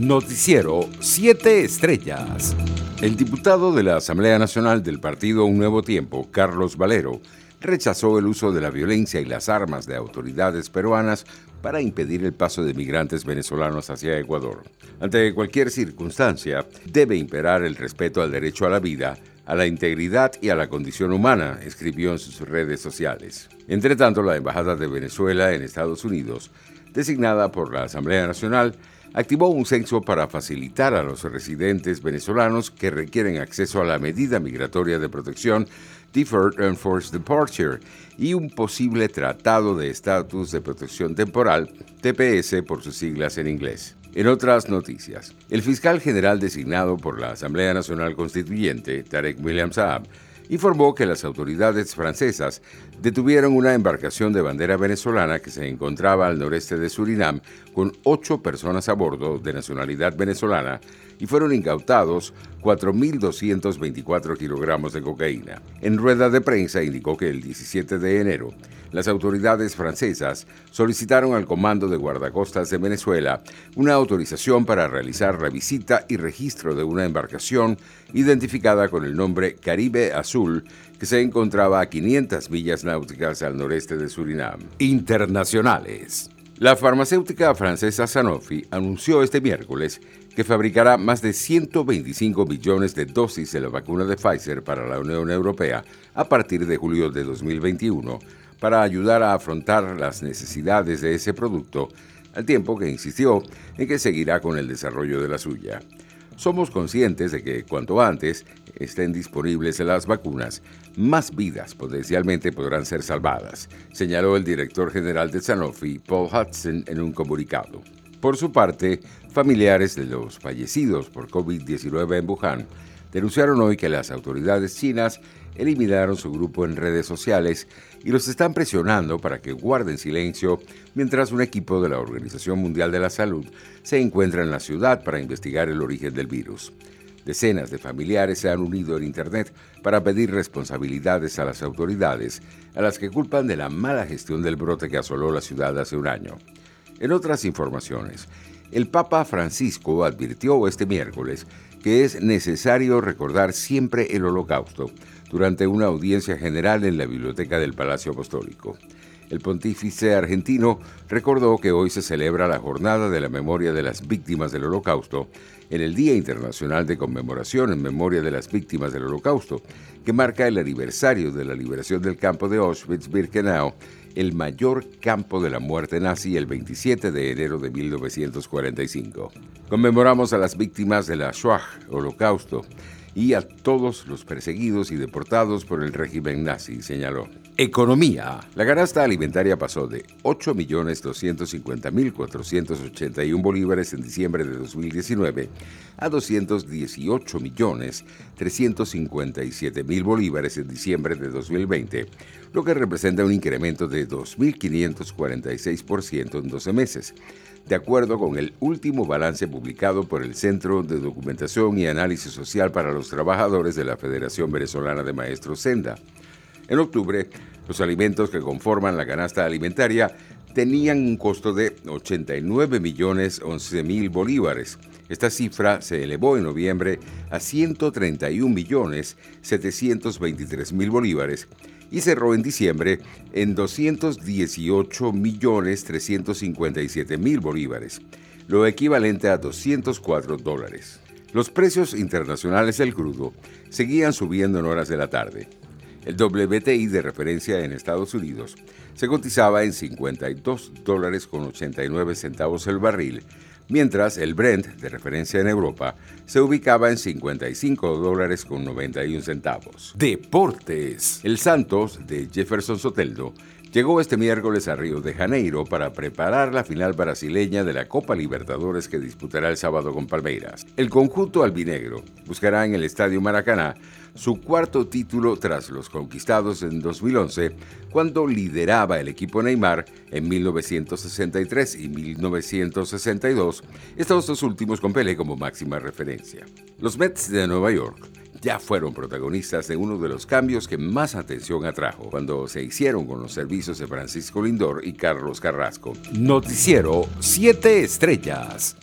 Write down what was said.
Noticiero 7 Estrellas. El diputado de la Asamblea Nacional del Partido Un Nuevo Tiempo, Carlos Valero, rechazó el uso de la violencia y las armas de autoridades peruanas para impedir el paso de migrantes venezolanos hacia Ecuador. Ante cualquier circunstancia, debe imperar el respeto al derecho a la vida, a la integridad y a la condición humana, escribió en sus redes sociales. Entre tanto, la Embajada de Venezuela en Estados Unidos, designada por la Asamblea Nacional, activó un censo para facilitar a los residentes venezolanos que requieren acceso a la medida migratoria de protección Deferred Enforced Departure y un posible Tratado de Estatus de Protección Temporal, TPS por sus siglas en inglés. En otras noticias, el fiscal general designado por la Asamblea Nacional Constituyente, Tarek William Saab, informó que las autoridades francesas detuvieron una embarcación de bandera venezolana que se encontraba al noreste de Surinam con ocho personas a bordo de nacionalidad venezolana y fueron incautados 4.224 kilogramos de cocaína. En rueda de prensa indicó que el 17 de enero, las autoridades francesas solicitaron al Comando de Guardacostas de Venezuela una autorización para realizar la visita y registro de una embarcación identificada con el nombre Caribe Azul que se encontraba a 500 millas náuticas al noreste de Surinam. Internacionales. La farmacéutica francesa Sanofi anunció este miércoles que fabricará más de 125 millones de dosis de la vacuna de Pfizer para la Unión Europea a partir de julio de 2021 para ayudar a afrontar las necesidades de ese producto, al tiempo que insistió en que seguirá con el desarrollo de la suya. Somos conscientes de que cuanto antes estén disponibles las vacunas, más vidas potencialmente podrán ser salvadas, señaló el director general de Sanofi, Paul Hudson, en un comunicado. Por su parte, familiares de los fallecidos por COVID-19 en Wuhan denunciaron hoy que las autoridades chinas eliminaron su grupo en redes sociales y los están presionando para que guarden silencio mientras un equipo de la Organización Mundial de la Salud se encuentra en la ciudad para investigar el origen del virus. Decenas de familiares se han unido en Internet para pedir responsabilidades a las autoridades, a las que culpan de la mala gestión del brote que asoló la ciudad hace un año. En otras informaciones, el Papa Francisco advirtió este miércoles que es necesario recordar siempre el holocausto durante una audiencia general en la biblioteca del Palacio Apostólico. El pontífice argentino recordó que hoy se celebra la jornada de la memoria de las víctimas del Holocausto en el Día Internacional de Conmemoración en Memoria de las Víctimas del Holocausto, que marca el aniversario de la liberación del campo de Auschwitz-Birkenau, el mayor campo de la muerte nazi el 27 de enero de 1945. Conmemoramos a las víctimas de la Shoah, Holocausto, y a todos los perseguidos y deportados por el régimen nazi, señaló. Economía. La canasta alimentaria pasó de 8.250.481 bolívares en diciembre de 2019 a 218.357.000 bolívares en diciembre de 2020, lo que representa un incremento de 2.546% en 12 meses de acuerdo con el último balance publicado por el Centro de Documentación y Análisis Social para los Trabajadores de la Federación Venezolana de Maestros Senda. En octubre, los alimentos que conforman la canasta alimentaria tenían un costo de 89 millones 11 mil bolívares. Esta cifra se elevó en noviembre a 131 millones 723 mil bolívares y cerró en diciembre en 218 millones 357 mil bolívares, lo equivalente a 204 dólares. Los precios internacionales del crudo seguían subiendo en horas de la tarde. El WTI de referencia en Estados Unidos se cotizaba en 52 dólares con 89 centavos el barril, mientras el Brent de referencia en Europa se ubicaba en 55 dólares con 91 centavos. Deportes. El Santos de Jefferson Soteldo llegó este miércoles a Río de Janeiro para preparar la final brasileña de la Copa Libertadores que disputará el sábado con Palmeiras. El conjunto albinegro buscará en el Estadio Maracaná su cuarto título tras los conquistados en 2011, cuando lideraba el equipo Neymar en 1963 y 1962, estos dos últimos con Pelé como máxima referencia. Los Mets de Nueva York ya fueron protagonistas de uno de los cambios que más atención atrajo cuando se hicieron con los servicios de Francisco Lindor y Carlos Carrasco. Noticiero 7 Estrellas.